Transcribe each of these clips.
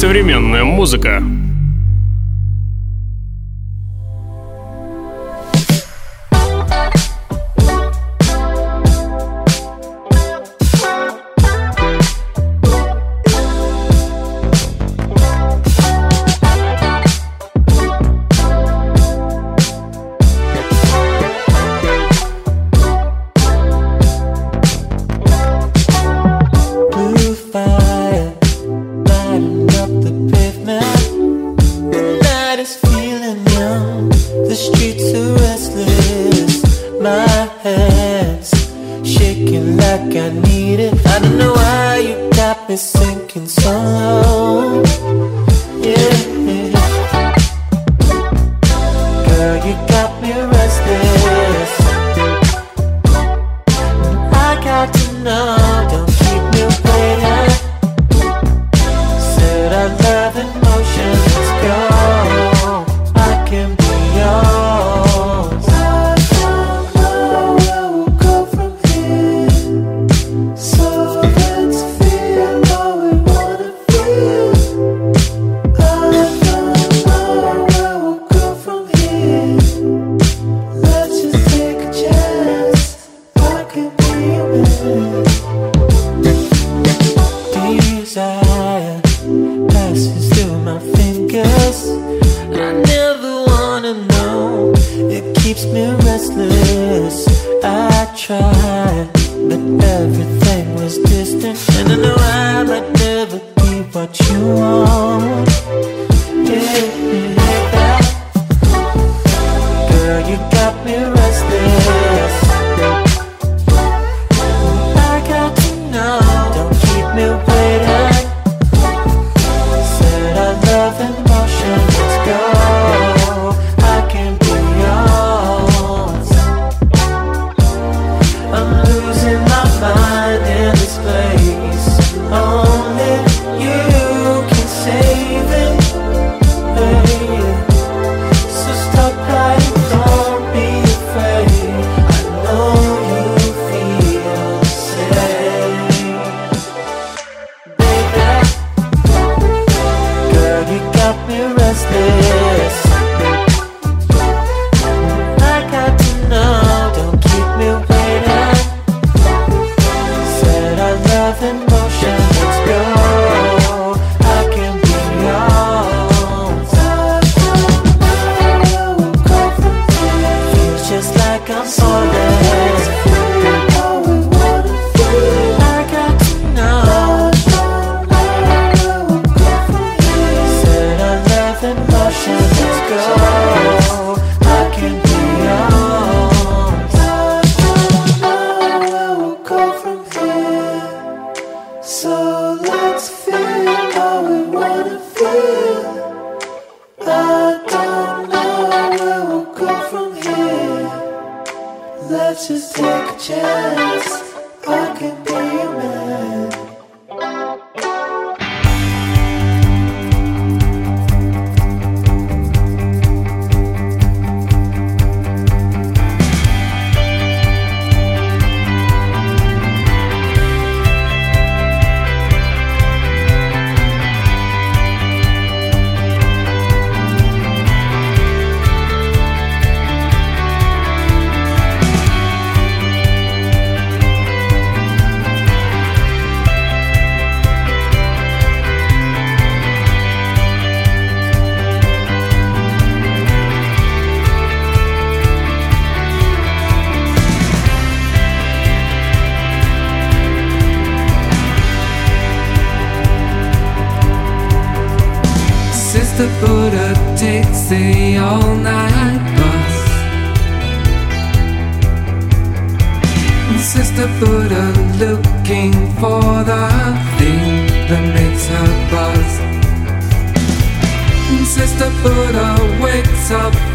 Современная музыка.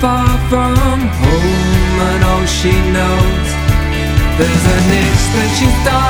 far from home, and all she knows there's a niche that she's done.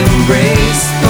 embrace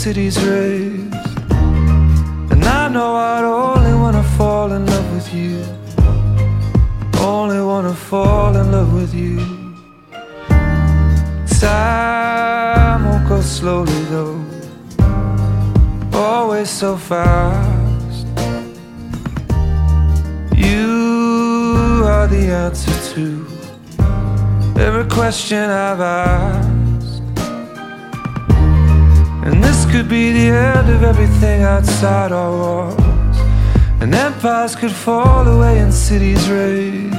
Cities raised. And I know I'd only wanna fall in love with you, only wanna fall in love with you. Time won't go slowly though, always so fast. You are the answer to every question I've asked. And this could be the end of everything outside our walls. And empires could fall away and cities raise.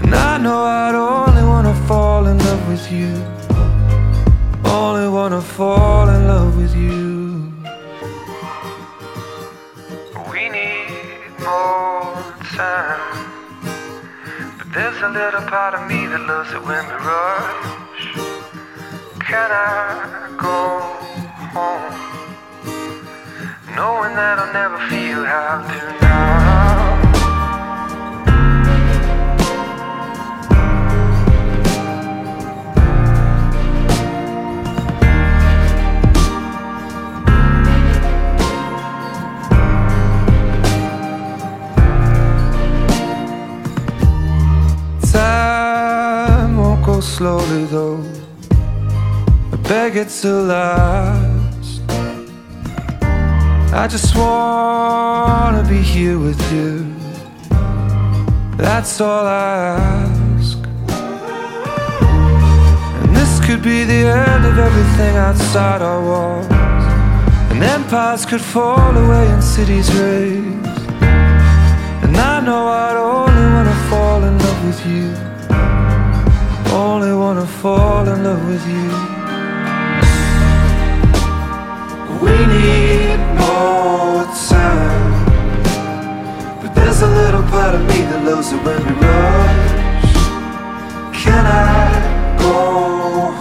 And I know I'd only wanna fall in love with you. Only wanna fall in love with you. We need more time. But there's a little part of me that loves it when we rush. Can I? Go home? Knowing that I'll never feel how I do go slowly though. Beg it to last. I just wanna be here with you. That's all I ask. And this could be the end of everything outside our walls. And empires could fall away and cities raise. And I know I'd only wanna fall in love with you. Only wanna fall in love with you. We need more time. But there's a little part of me that loves it when we rush. Can I go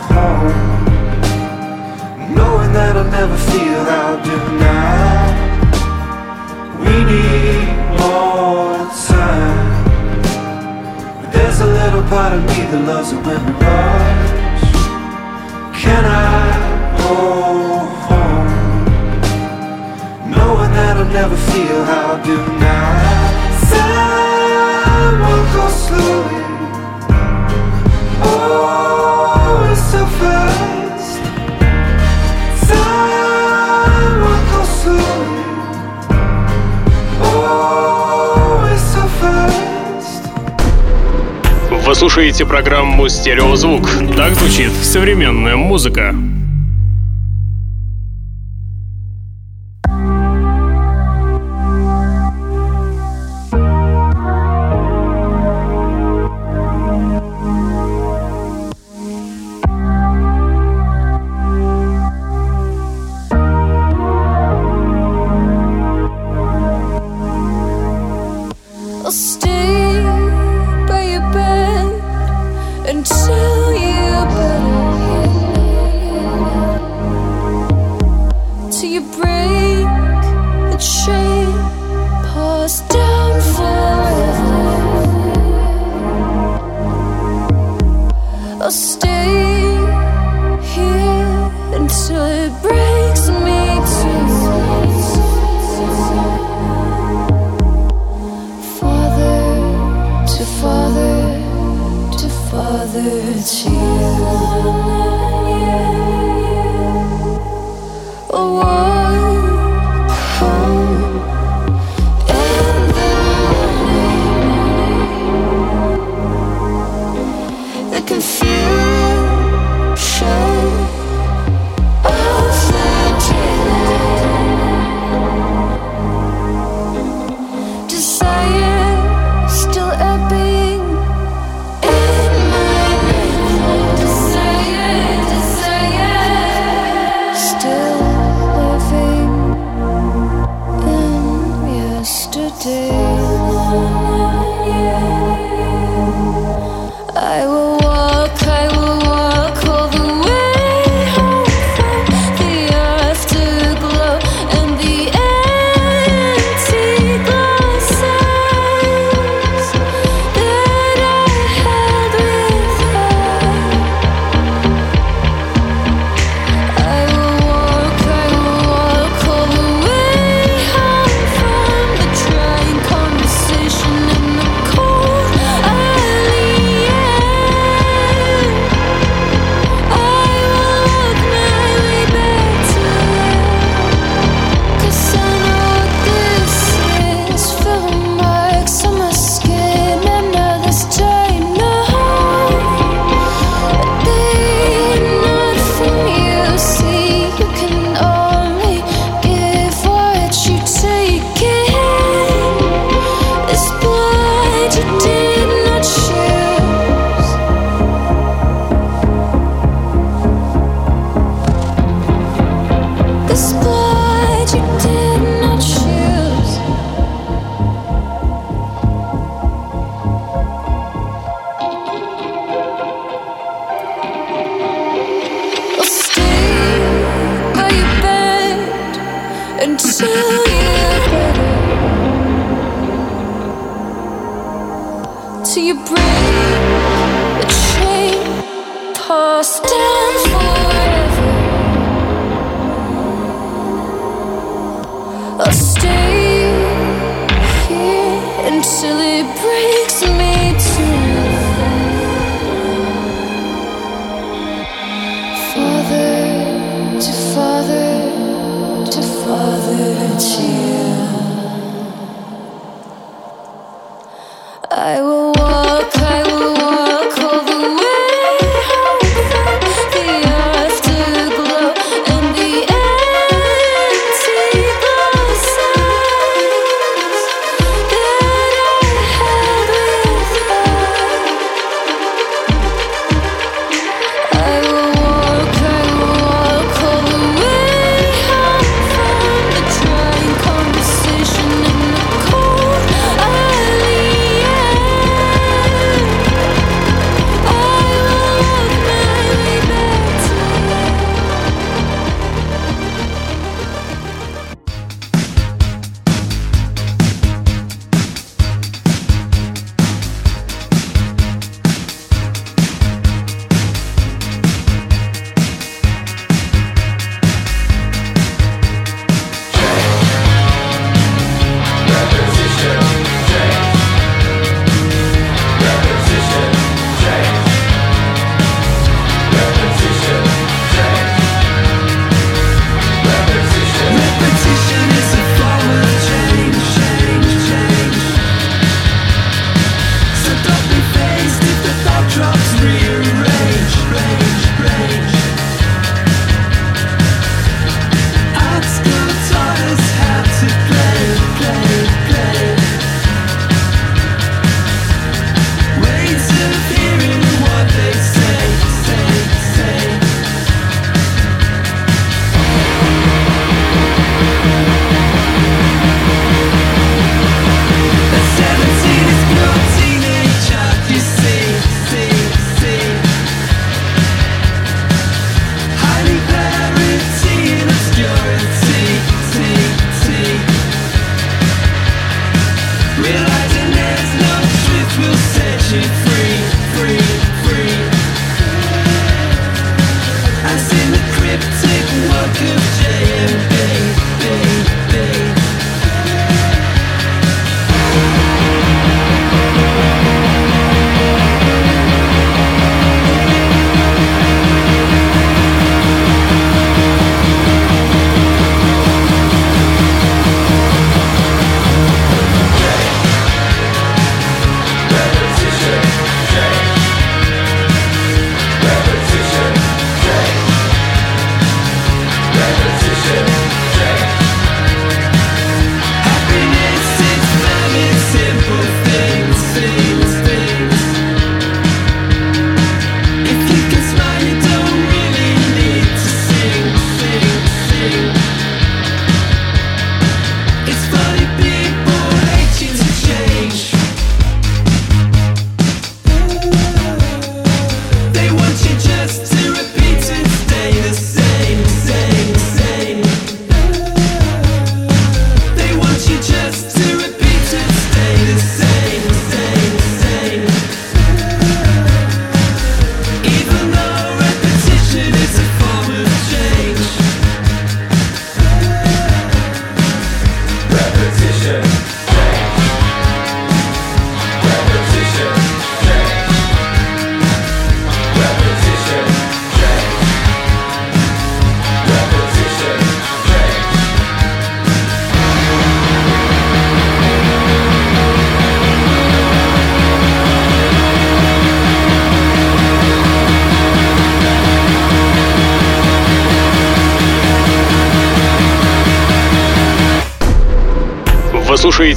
home? Knowing that I'll never feel how I do now. We need more time. But there's a little part of me that loves it when we rush. Can I go never feel how I do now. Time will go slowly. Oh, it's so fast. Time will go slowly. Oh, it's so fast. Вы слушаете программу «Стереозвук». Так звучит современная музыка. Father to father to father to you.